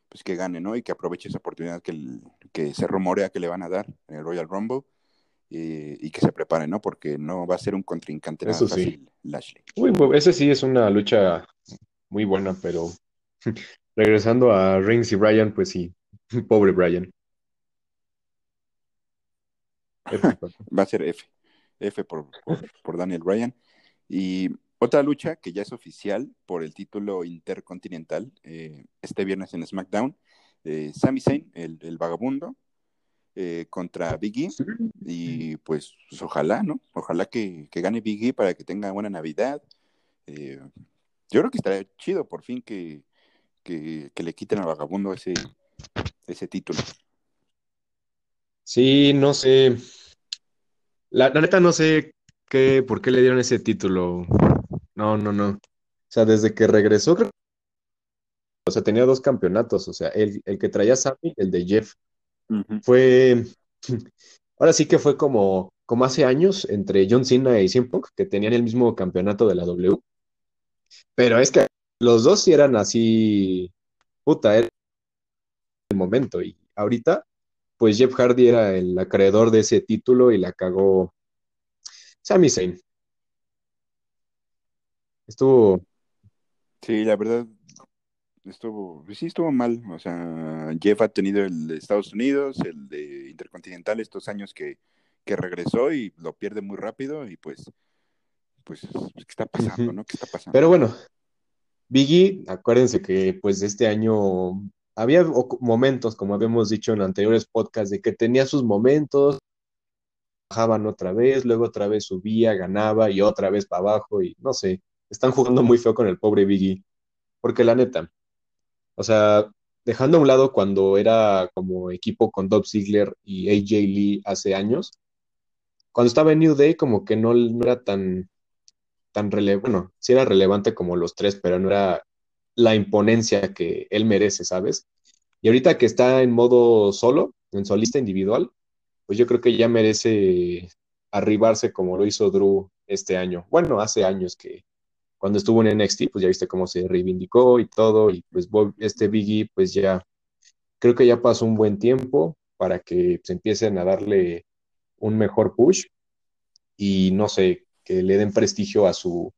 pues que gane, ¿no? Y que aproveche esa oportunidad que, el- que se rumorea que le van a dar en el Royal Rumble eh, y que se prepare, ¿no? Porque no va a ser un contrincante Eso sí. fácil, Lashley. Uy, ese sí es una lucha muy buena, pero regresando a Reigns y Bryan, pues sí, pobre. F, papá. Va a ser F. F por, por, por Daniel Bryan. Y otra lucha que ya es oficial por el título intercontinental eh, este viernes en SmackDown. Eh, Sami Zayn, el, el vagabundo, eh, contra Big E. Y pues, pues, ojalá, ¿no? Ojalá que, que gane Big E para que tenga buena Navidad. Eh, yo creo que estaría chido por fin que, que, que le quiten al vagabundo ese, ese título. Sí, no sé. La, la neta no sé qué, por qué le dieron ese título. No, no, no. O sea, desde que regresó, creo o sea, tenía dos campeonatos. O sea, el, el que traía Sammy, el de Jeff, fue. Ahora sí que fue como, como hace años entre John Cena y CM Punk, que tenían el mismo campeonato de la W. Pero es que los dos sí eran así. Puta, era el momento. Y ahorita, pues Jeff Hardy era el acreedor de ese título y la cagó Sami Zayn. Estuvo. Sí, la verdad, estuvo, pues sí estuvo mal. O sea, Jeff ha tenido el de Estados Unidos, el de Intercontinental estos años que, que regresó y lo pierde muy rápido y pues, pues, ¿qué está pasando, no? ¿Qué está pasando? Pero bueno, Biggie, acuérdense que pues este año había momentos, como habíamos dicho en anteriores podcasts, de que tenía sus momentos, bajaban otra vez, luego otra vez subía, ganaba y otra vez para abajo y no sé, están jugando muy feo con el pobre Biggie, porque la neta, o sea, dejando a un lado cuando era como equipo con Dolph Ziggler y AJ Lee hace años, cuando estaba en New Day como que no, no era tan, tan relevante, bueno, sí era relevante como los tres, pero no era la imponencia que él merece, ¿sabes? Y ahorita que está en modo solo, en solista individual, pues yo creo que ya merece arribarse como lo hizo Drew este año. Bueno, hace años que cuando estuvo en NXT, pues ya viste cómo se reivindicó y todo, y pues este Biggie, pues ya creo que ya pasó un buen tiempo para que se empiecen a darle un mejor push y no sé, que le den prestigio a su,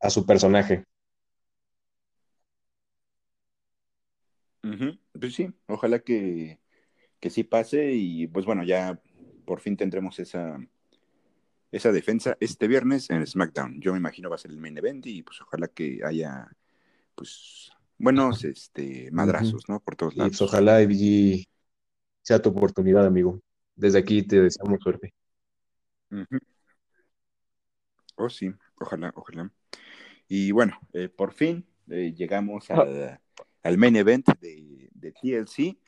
a su personaje. Pues sí, ojalá que, que sí pase y pues bueno, ya por fin tendremos esa, esa defensa este viernes en SmackDown. Yo me imagino va a ser el main event y pues ojalá que haya pues buenos este madrazos, ¿no? Por todos Y pues lados. ojalá Biggie sea tu oportunidad, amigo. Desde aquí te deseamos suerte. Ujú. Oh, sí, ojalá, ojalá. Y bueno, eh, por fin eh, llegamos al, al main event de, de TLC,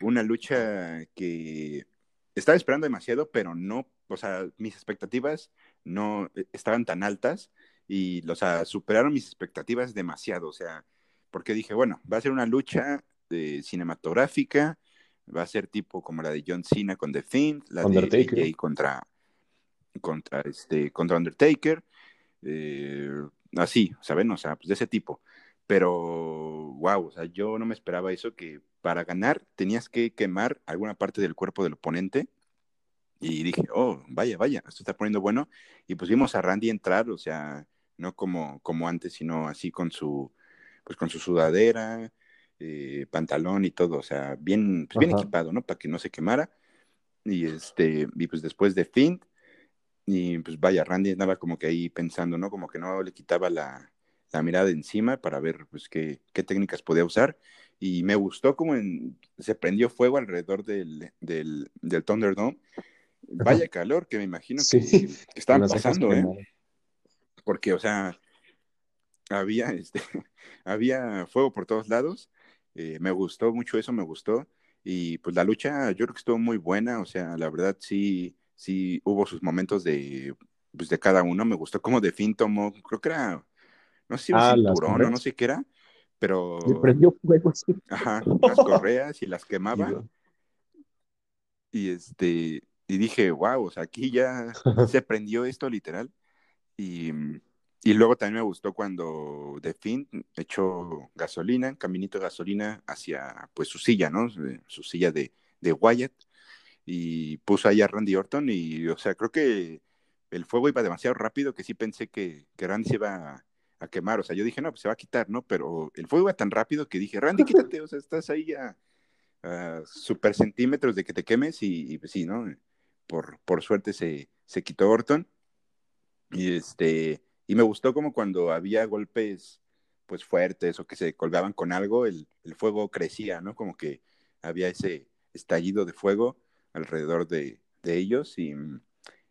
una lucha que estaba esperando demasiado, pero no, o sea, mis expectativas no eh, estaban tan altas y, o sea, superaron mis expectativas demasiado, o sea, porque dije, bueno, va a ser una lucha eh, cinematográfica, va a ser tipo como la de John Cena con The Fiend, la Undertaker. de AJ contra, contra, este, contra Undertaker, eh, así, ¿saben? O sea, pues de ese tipo. pero wow, o sea, yo no me esperaba eso, que para ganar tenías que quemar alguna parte del cuerpo del oponente. Y dije, oh, vaya, vaya, esto está poniendo bueno. Y pues vimos a Randy entrar, o sea, no como, como antes, sino así con su, pues con su sudadera, eh, pantalón y todo, o sea, bien, pues bien equipado, ¿no? Para que no se quemara. Y este, y pues después de Finn, y pues vaya, Randy andaba como que ahí pensando, ¿no? Como que no le quitaba la, la mirada encima para ver pues qué, qué, técnicas podía usar. Y me gustó como en, se prendió fuego alrededor del, del, del Thunderdome. Vaya calor que me imagino que, que, estaban pasando, ¿eh? Porque, o sea, había, este, había fuego por todos lados. Eh, me gustó mucho eso, me gustó. Y pues la lucha yo creo que estuvo muy buena. O sea, la verdad sí, sí hubo sus momentos de, pues, de cada uno. Me gustó como de Finn tomó, creo que era, no sé si ah, cinturón o no sé qué era, pero... Le prendió fuego, sí. Ajá, las correas y las quemaba. Y este, y dije, wow, o sea, aquí ya se prendió esto literal. Y, y luego también me gustó cuando The Finn echó gasolina, caminito de gasolina hacia pues su silla, ¿no? Su silla de, de Wyatt y puso ahí a Randy Orton y, o sea, creo que el fuego iba demasiado rápido que sí pensé que, que Randy se iba a, quemar, o sea, yo dije, no, pues se va a quitar, ¿no? Pero el fuego iba tan rápido que dije, Randy, quítate, o sea, estás ahí a, super centímetros de que te quemes y, pues sí, ¿no? Por, por suerte se, se quitó Orton y este, y me gustó como cuando había golpes pues fuertes o que se colgaban con algo, el, el fuego crecía, ¿no? Como que había ese estallido de fuego alrededor de, ellos y,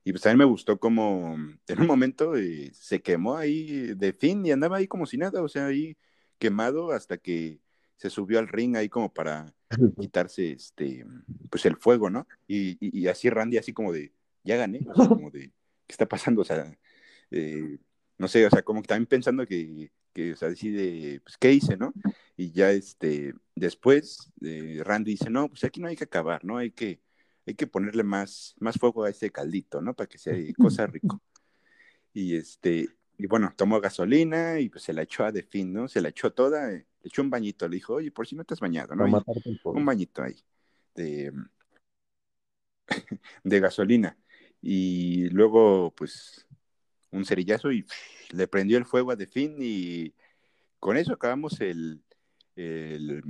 y, pues también me gustó como en un momento eh, se quemó ahí de fin y andaba ahí como si nada, o sea, ahí quemado hasta que se subió al ring ahí como para quitarse este, pues el fuego, ¿no? Y, y, así Randy así como de, ya gané, o sea, como de, ¿qué está pasando? O sea, eh, no sé, o sea, como que también pensando que, que o sea, decide, pues, ¿qué hice, no? Y ya, este, después, eh, Randy dice, no, pues aquí no hay que acabar, ¿no? Hay que, hay que ponerle más, más fuego a ese caldito, ¿no? Para que sea cosa rico. Y este, y bueno, tomó gasolina y pues se la echó a de fin, ¿no? Se la echó toda, eh, le echó un bañito, le dijo, oye, por si no te has bañado, ¿no? un bañito ahí de, de gasolina. Y luego, pues, un cerillazo y le prendió el fuego a de fin y con eso acabamos el, el,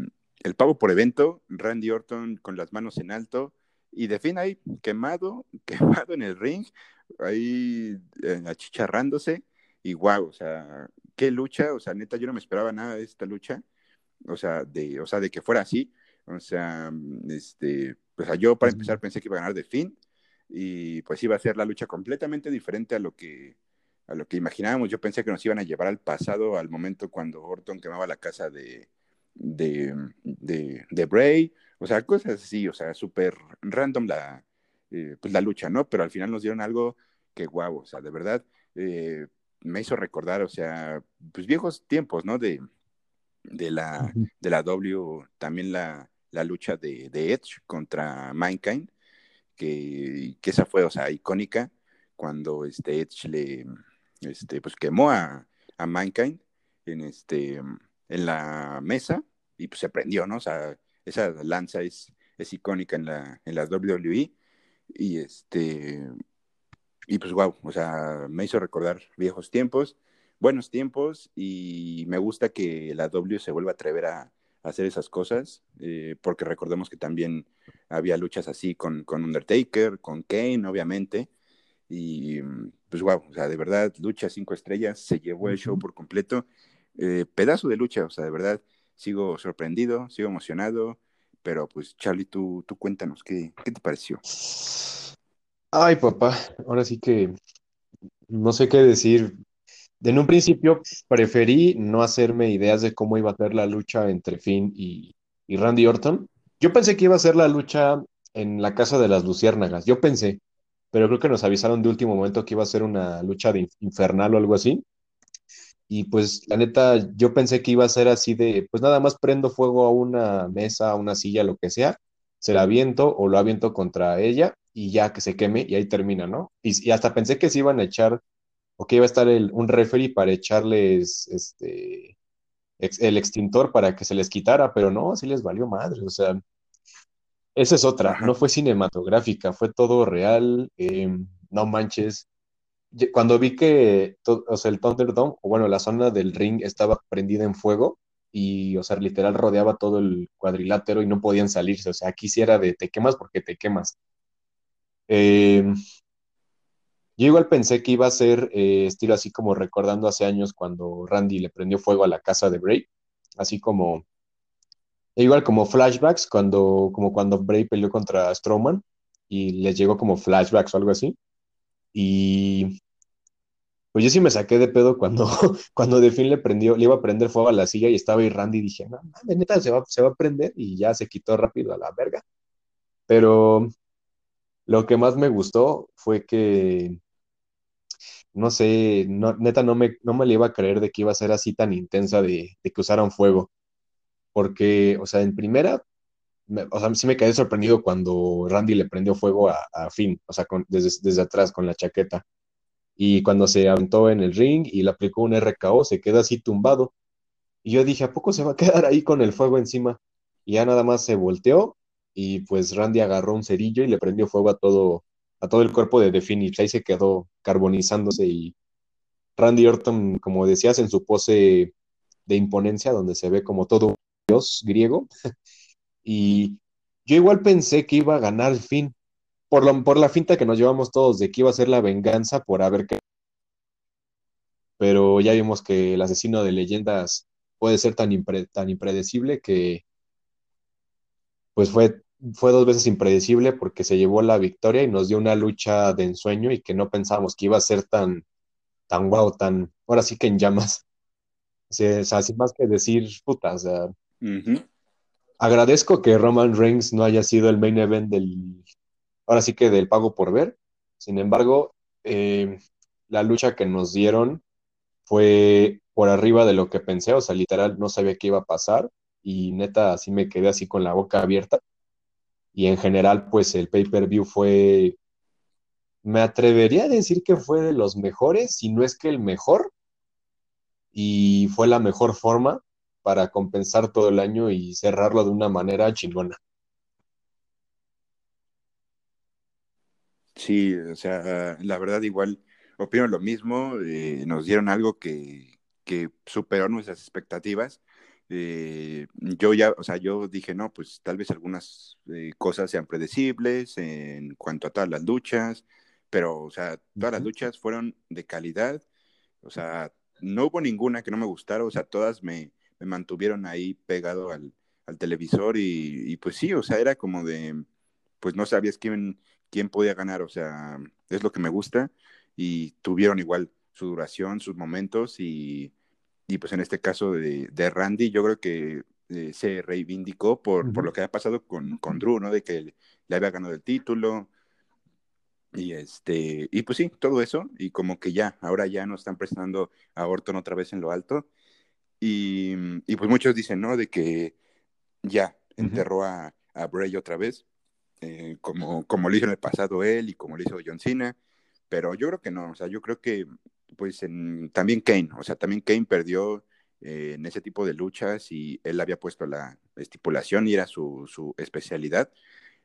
el pavo por evento. Randy Orton con las manos en alto y de fin ahí quemado, quemado en el ring, ahí eh, achicharrándose, y guau, o sea, qué lucha, o sea, neta, yo no me esperaba nada de esta lucha, o sea, de, o sea, de que fuera así, o sea, este, pues yo para empezar pensé que iba a ganar de fin, y pues iba a ser la lucha completamente diferente a lo que a lo que imaginábamos. Yo pensé que nos iban a llevar al pasado, al momento cuando Orton quemaba la casa de, de, de, de Bray, o sea, cosas así, o sea, súper random la, eh, pues la lucha, ¿no? Pero al final nos dieron algo que guau, o sea, de verdad eh, me hizo recordar, o sea, pues viejos tiempos, ¿no? De, de, la, de la W, también la, la lucha de, de, Edge contra Mankind, que, que, esa fue, o sea, icónica, cuando este Edge le, este, pues quemó a, a Mankind en, este, en la mesa y pues se prendió, ¿no? O sea, esa lanza es, es icónica en la, en la WWE y este, y pues wow, o sea, me hizo recordar viejos tiempos, buenos tiempos y me gusta que la W se vuelva a atrever a, hacer esas cosas, eh, porque recordemos que también había luchas así con, con Undertaker, con Kane, obviamente, y pues wow, o sea, de verdad, lucha cinco estrellas, se llevó el show por completo, eh, pedazo de lucha, o sea, de verdad, sigo sorprendido, sigo emocionado, pero pues Charlie, tú, tú cuéntanos, ¿qué, ¿qué te pareció? Ay, papá, ahora sí que no sé qué decir. En un principio preferí no hacerme ideas de cómo iba a ser la lucha entre Finn y, y Randy Orton. Yo pensé que iba a ser la lucha en la casa de las luciérnagas, yo pensé, pero creo que nos avisaron de último momento que iba a ser una lucha de infernal o algo así. Y pues la neta, yo pensé que iba a ser así de, pues nada más prendo fuego a una mesa, a una silla, lo que sea, se la aviento o lo aviento contra ella y ya que se queme y ahí termina, ¿no? Y, hasta pensé que se iban a echar, o que iba a estar el, un referee para echarles, este, el extintor para que se les quitara, pero no, sí les valió madre, o sea, esa es otra, no fue cinematográfica, fue todo real, em, no manches. Cuando vi que o sea, el Thunderdome, o bueno, la zona del ring estaba prendida en fuego y, o sea, literal rodeaba todo el cuadrilátero y no podían salirse, o sea, aquí sí era de te quemas porque te quemas. Em, yo igual pensé que iba a ser eh, estilo así como recordando hace años cuando Randy le prendió fuego a la casa de Bray, así como igual como flashbacks cuando como cuando Bray peleó contra Strowman y les llegó como flashbacks o algo así. Y pues yo sí me saqué de pedo cuando, cuando de fin le prendió, le iba a prender fuego a la silla y estaba ahí Randy y dije, no, de neta se va, se va a prender y ya se quitó rápido a la verga. Pero lo que más me gustó fue que no sé, neta no me, no me le iba a creer de que iba a ser así tan intensa de, que usaran fuego. Porque, o sea, en primera, o sea, sí me quedé sorprendido cuando Randy le prendió fuego a, Finn, o sea, desde, atrás con la chaqueta. Y cuando se aventó en el ring y le aplicó un RKO, se queda así tumbado. Y yo dije, ¿a poco se va a quedar ahí con el fuego encima? Y ya nada más se volteó y pues Randy agarró un cerillo y le prendió fuego a todo, a todo el cuerpo de The. Ahí se quedó carbonizándose y Randy Orton, como decías, en su pose de imponencia, donde se ve como todo dios griego. y yo igual pensé que iba a ganar Finn, por, lo, por la finta que nos llevamos todos de que iba a ser la venganza por haber que pero ya vimos que el asesino de leyendas puede ser tan, tan impredecible que pues fue fue dos veces impredecible porque se llevó la victoria y nos dio una lucha de ensueño y que no pensábamos que iba a ser tan, tan guau, tan, ahora sí que en llamas. O sea, sin más que decir, puta, o sea, agradezco que Roman Reigns no haya sido el main event del, ahora sí que del pago por ver. Sin embargo, eh, la lucha que nos dieron fue por arriba de lo que pensé, o sea, literal no sabía qué iba a pasar y neta así me quedé así con la boca abierta y en general pues el pay-per-view fue, me atrevería a decir que fue de los mejores, si no es que el mejor, y fue la mejor forma para compensar todo el año y cerrarlo de una manera chingona. Sí, o sea, la verdad igual opino lo mismo, eh, nos dieron algo que, que superó nuestras expectativas eh, yo ya, o sea, yo dije, no, pues tal vez algunas eh, cosas sean predecibles en cuanto a todas las luchas, pero, o sea, todas las luchas fueron de calidad, o sea, no hubo ninguna que no me gustara, o sea, todas me, mantuvieron ahí pegado al, televisor y, pues sí, o sea, era como de, pues no sabías quién, quién podía ganar, o sea, es lo que me gusta y tuvieron igual su duración, sus momentos y y pues en este caso de, Randy, yo creo que eh, se reivindicó por, por, lo que ha pasado con, con Drew, ¿no? De que le había ganado el título. Y este, y pues sí, todo eso, y como que ya, ahora ya no están presentando a Orton otra vez en lo alto. Y, y pues muchos dicen, ¿no? De que ya enterró a, a, Bray otra vez, eh, como, como lo hizo en el pasado él y como lo hizo John Cena. Pero yo creo que no, o sea, yo creo que pues en, también Kane, o sea, también Kane perdió eh, en ese tipo de luchas y él había puesto la estipulación y era su, su especialidad.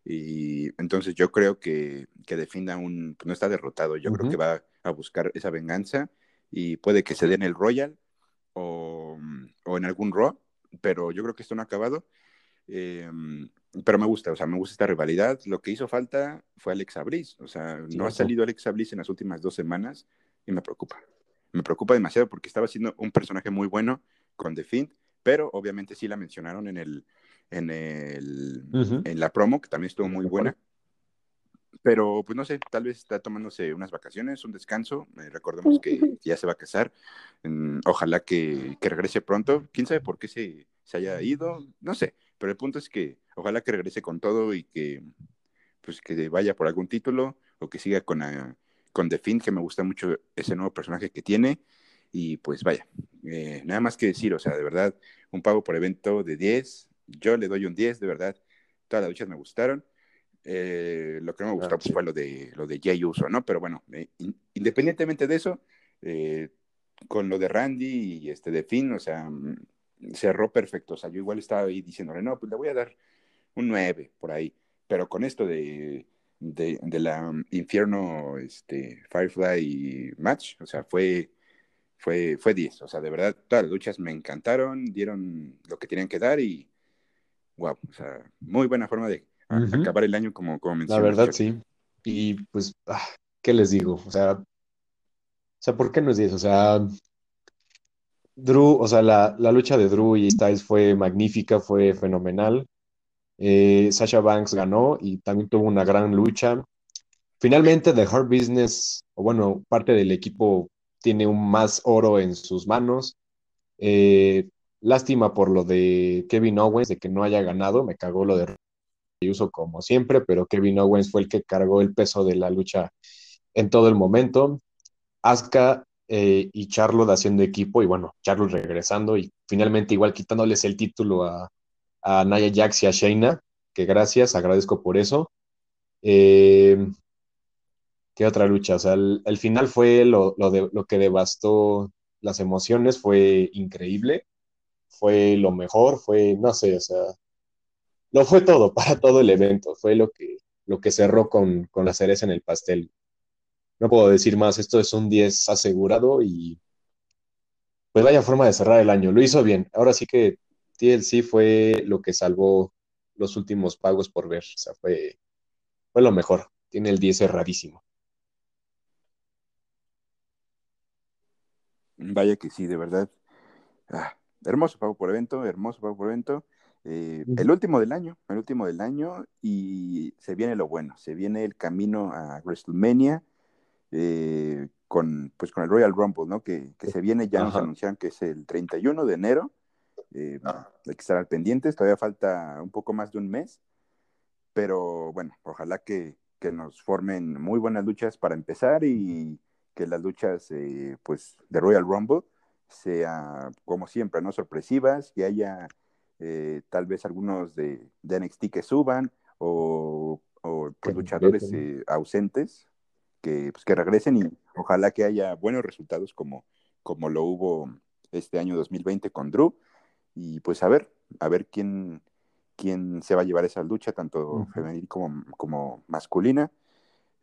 Y entonces yo creo que, que defina un, no está derrotado, yo creo que va a buscar esa venganza y puede que se dé en el Royal o, o en algún Raw, pero yo creo que esto no ha acabado. Eh, pero me gusta, o sea, me gusta esta rivalidad. Lo que hizo falta fue Alexa Bliss, o sea, no ha salido Alexa Bliss en las últimas dos semanas y me preocupa. Me preocupa demasiado porque estaba siendo un personaje muy bueno con The Fiend, pero obviamente sí la mencionaron en el en el en la promo que también estuvo muy buena. Pero pues no sé, tal vez está tomándose unas vacaciones, un descanso. Eh, recordemos que, ya se va a casar. Mm, ojalá que, que, regrese pronto. ¿Quién sabe por qué se, se haya ido? No sé. Pero el punto es que ojalá que regrese con todo y que pues que vaya por algún título o que siga con, la, con The Finn, que me gusta mucho ese nuevo personaje que tiene. Y pues vaya, eh, nada más que decir, o sea, de verdad, un pago por evento de 10, yo le doy un 10, de verdad. Todas las luchas me gustaron. Eh, lo que no me gustó pues, fue lo de, lo de Jay Uso, ¿no? Pero bueno, eh, independientemente de eso, con lo de Randy y este de Finn, o sea, cerró perfecto. O sea, yo igual estaba ahí diciéndole, no, pues le voy a dar un 9 por ahí. Pero con esto de, de, de la Infierno este, Firefly match, o sea, fue, fue, fue 10. O sea, de verdad, todas las luchas me encantaron, dieron lo que tenían que dar y wow, o sea, muy buena forma de acabar el año como, como La verdad, sí. Y pues, ah, ¿qué les digo? O sea, o sea, ¿por qué no es 10? O sea, Drew, o sea, la, la, lucha de Drew y Styles fue magnífica, fue fenomenal. Eh, Sasha Banks ganó y también tuvo una gran lucha. Finalmente, The Hard Business, o bueno, parte del equipo tiene un más oro en sus manos. Eh, lástima por lo de Kevin Owens, de que no haya ganado, me cagó lo de uso como siempre, pero Kevin Owens fue el que cargó el peso de la lucha en todo el momento. Asuka eh, y Charlotte haciendo equipo, y bueno, Charlotte regresando y finalmente igual quitándoles el título a, a Naya Jax y a Shayna, que gracias, agradezco por eso. Eh, ¿Qué otra lucha? O sea, el, final fue lo, de, lo que devastó las emociones, fue increíble, fue lo mejor, fue, no sé, o sea, lo fue todo para todo el evento, fue lo que, lo que cerró con, con la cereza en el pastel. No puedo decir más, esto es un 10 asegurado y pues vaya forma de cerrar el año. Lo hizo bien. Ahora sí que TLC fue lo que salvó los últimos pagos por ver. O sea, fue, fue lo mejor. Tiene el 10 cerradísimo. Vaya que sí, de verdad. Ah, hermoso pago por evento, hermoso pago por evento. Eh, el último del año, el último del año, y se viene lo bueno, se viene el camino a WrestleMania eh, con, pues, con el Royal Rumble, ¿no? Que, se viene, ya nos anunciaron que es el 31 de enero, eh, ah. hay que estar al pendiente, todavía falta un poco más de un mes, pero bueno, ojalá que, nos formen muy buenas luchas para empezar y que las luchas, eh, pues, de Royal Rumble sea, como siempre, ¿no? Sorpresivas, que haya tal vez algunos de, de, NXT que suban o, o pues, luchadores ausentes que, pues, que regresen y ojalá que haya buenos resultados como, como lo hubo este año 2020 con Drew. Y pues a ver, a ver quién, quién se va a llevar esa lucha, tanto femenil como, como masculina.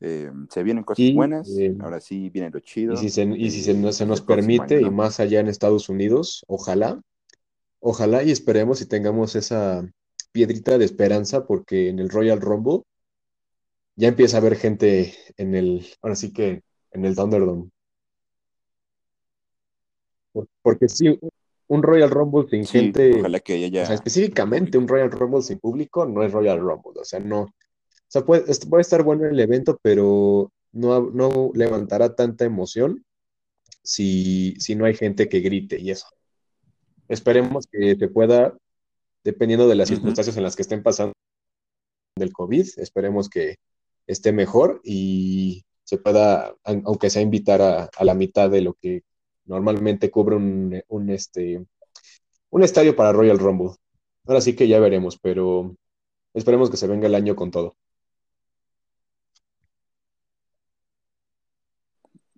Eh, se vienen cosas buenas, eh, ahora sí viene lo chido. Y si se, y si se, se nos permite, y más allá en Estados Unidos, ojalá, ojalá y esperemos y tengamos esa piedrita de esperanza, porque en el Royal Rumble ya empieza a haber gente en el, ahora sí que en el Thunderdome. Porque sí, un Royal Rumble sin gente, ojalá que haya o sea, específicamente un Royal Rumble sin público no es Royal Rumble, o sea, no, o sea, puede, puede estar bueno el evento, pero no, no levantará tanta emoción si, si no hay gente que grite y eso. Esperemos que se pueda, dependiendo de las circunstancias en las que estén pasando del COVID, esperemos que, esté mejor y se pueda, aunque sea invitar a, la mitad de lo que normalmente cubre un, un, este, un estadio para Royal Rumble. Ahora sí que ya veremos, pero esperemos que se venga el año con todo.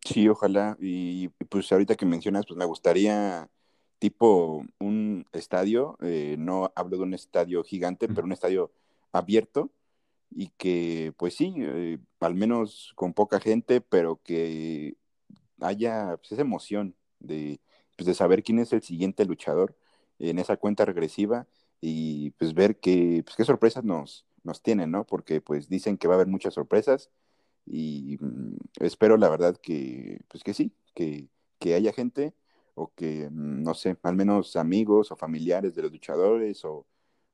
Sí, ojalá. Y pues ahorita que mencionas, pues me gustaría tipo un estadio, eh, no hablo de un estadio gigante, pero un estadio abierto, y que pues sí, eh, al menos con poca gente, pero que haya pues, esa emoción de, pues, de saber quién es el siguiente luchador en esa cuenta regresiva y pues ver que, pues, qué sorpresas nos, nos tienen, ¿no? Porque pues dicen que va a haber muchas sorpresas y mm, espero la verdad que, pues que sí, que, que haya gente o que, mm, no sé, al menos amigos o familiares de los luchadores o,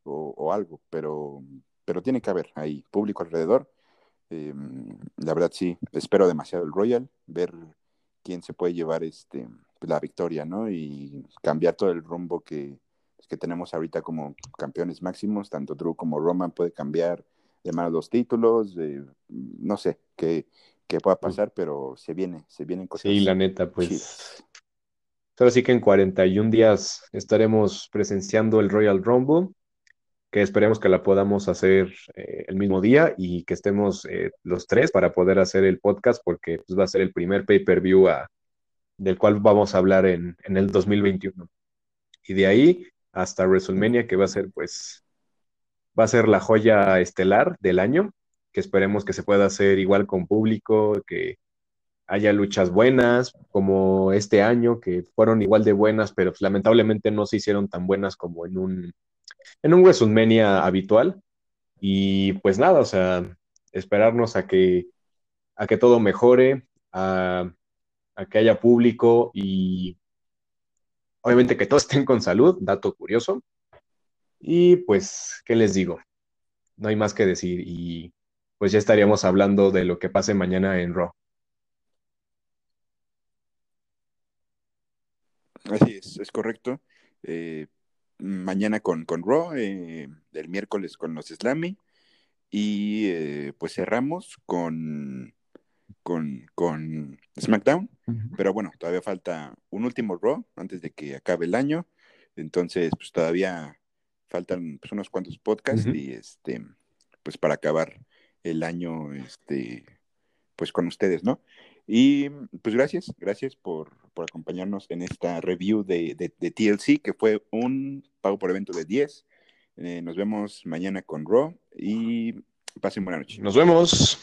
o algo, pero pero tiene que haber ahí público alrededor. Em, la verdad sí, espero demasiado el Royal, ver quién se puede llevar este, la victoria, ¿no? Y cambiar todo el rumbo que, que tenemos ahorita como campeones máximos, tanto Drew como Roman puede cambiar de mano los títulos, no sé qué, qué pueda pasar, pero se viene, se vienen cosas. Sí, la neta, pues. Ahora sí que en 41 días estaremos presenciando el Royal Rumble que esperemos que la podamos hacer eh, el mismo día y que estemos eh, los tres para poder hacer el podcast porque pues, va a ser el primer pay-per-view del cual vamos a hablar en, en, el 2021. y de ahí hasta WrestleMania, que va a ser pues, va a ser la joya estelar del año, que esperemos que se pueda hacer igual con público, que haya luchas buenas, como este año, que fueron igual de buenas, pero pues, lamentablemente no se hicieron tan buenas como en un, en un WrestleMania habitual. Y pues nada, o sea, esperarnos a que, a que todo mejore, a, a que haya público y obviamente que todos estén con salud, dato curioso. Y pues, ¿qué les digo? No hay más que decir y pues ya estaríamos hablando de lo que pase mañana en Raw. Así es, es correcto. Eh, mañana con, con Raw, eh, el miércoles con los Slammy y eh, pues cerramos con, con, con SmackDown, pero bueno, todavía falta un último Raw antes de que acabe el año, entonces pues todavía faltan pues, unos cuantos podcasts y este, pues para acabar el año, este, pues con ustedes, ¿no? Y pues gracias, gracias por, por acompañarnos en esta review de, de, TLC, que fue un pago por evento de 10. Eh, nos vemos mañana con Raw y pasen buena noche. Nos vemos.